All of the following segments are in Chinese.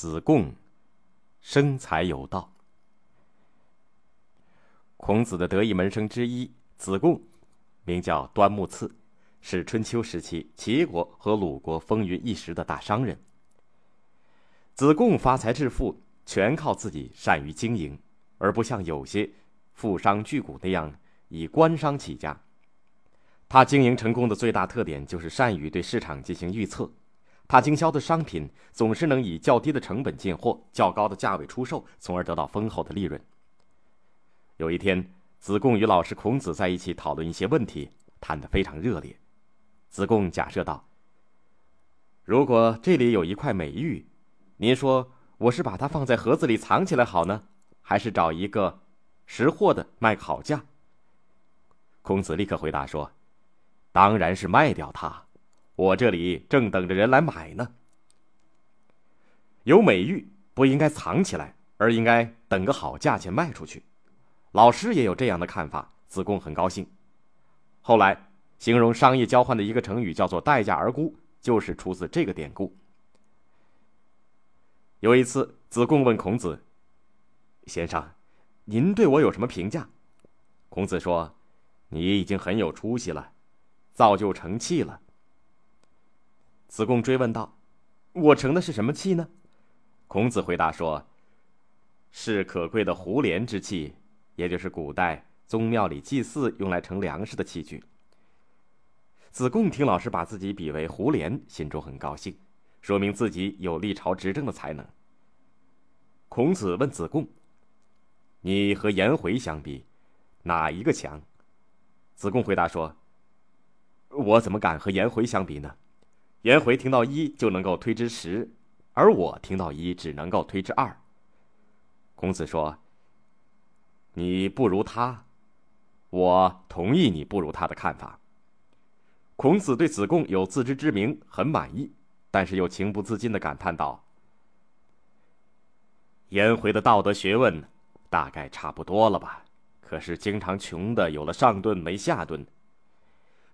子贡生财有道。孔子的得意门生之一子贡，名叫端木赐，是春秋时期齐国和鲁国风云一时的大商人。子贡发财致富，全靠自己善于经营，而不像有些富商巨贾那样以官商起家。他经营成功的最大特点就是善于对市场进行预测。他经销的商品总是能以较低的成本进货，较高的价位出售，从而得到丰厚的利润。有一天，子贡与老师孔子在一起讨论一些问题，谈得非常热烈。子贡假设道：“如果这里有一块美玉，您说我是把它放在盒子里藏起来好呢，还是找一个识货的卖个好价？”孔子立刻回答说：“当然是卖掉它。”我这里正等着人来买呢。有美玉不应该藏起来，而应该等个好价钱卖出去。老师也有这样的看法，子贡很高兴。后来形容商业交换的一个成语叫做“待价而沽”，就是出自这个典故。有一次，子贡问孔子：“先生，您对我有什么评价？”孔子说：“你已经很有出息了，造就成器了。”子贡追问道：“我成的是什么器呢？”孔子回答说：“是可贵的胡连之器，也就是古代宗庙里祭祀用来盛粮食的器具。”子贡听老师把自己比为胡连，心中很高兴，说明自己有历朝执政的才能。孔子问子贡：“你和颜回相比，哪一个强？”子贡回答说：“我怎么敢和颜回相比呢？”颜回听到一就能够推知十，而我听到一只能够推知二。孔子说：“你不如他，我同意你不如他的看法。”孔子对子贡有自知之明很满意，但是又情不自禁的感叹道：“颜回的道德学问大概差不多了吧？可是经常穷的有了上顿没下顿。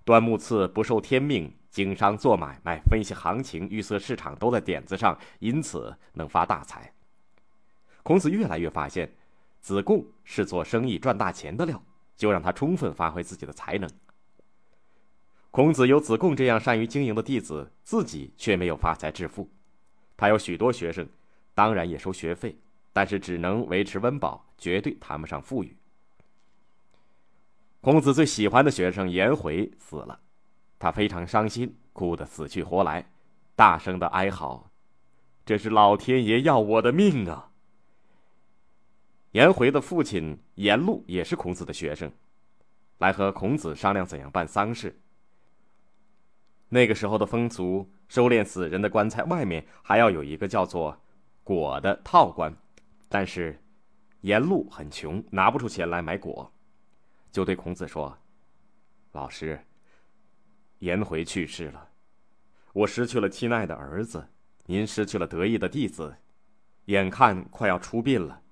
端木赐不受天命。”经商做买卖、分析行情、预测市场都在点子上，因此能发大财。孔子越来越发现，子贡是做生意赚大钱的料，就让他充分发挥自己的才能。孔子有子贡这样善于经营的弟子，自己却没有发财致富。他有许多学生，当然也收学费，但是只能维持温饱，绝对谈不上富裕。孔子最喜欢的学生颜回死了。他非常伤心，哭得死去活来，大声的哀嚎：“这是老天爷要我的命啊！”颜回的父亲颜路也是孔子的学生，来和孔子商量怎样办丧事。那个时候的风俗，收敛死人的棺材外面还要有一个叫做“椁”的套棺，但是颜路很穷，拿不出钱来买椁，就对孔子说：“老师。”颜回去世了，我失去了亲爱的儿子，您失去了得意的弟子，眼看快要出殡了，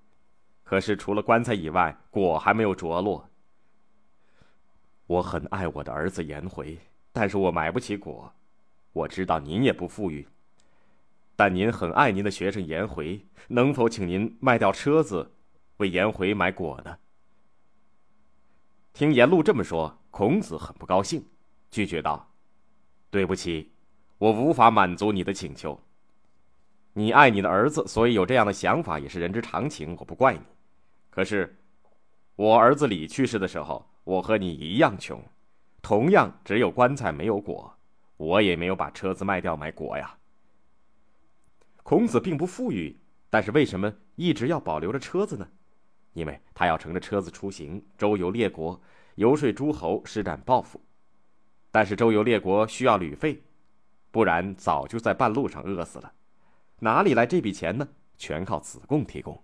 可是除了棺材以外，果还没有着落。我很爱我的儿子颜回，但是我买不起果。我知道您也不富裕，但您很爱您的学生颜回，能否请您卖掉车子，为颜回买果呢？听颜路这么说，孔子很不高兴。拒绝道：“对不起，我无法满足你的请求。你爱你的儿子，所以有这样的想法也是人之常情，我不怪你。可是，我儿子李去世的时候，我和你一样穷，同样只有棺材没有果，我也没有把车子卖掉买果呀。孔子并不富裕，但是为什么一直要保留着车子呢？因为他要乘着车子出行，周游列国，游说诸侯，施展抱负。”但是周游列国需要旅费，不然早就在半路上饿死了。哪里来这笔钱呢？全靠子贡提供。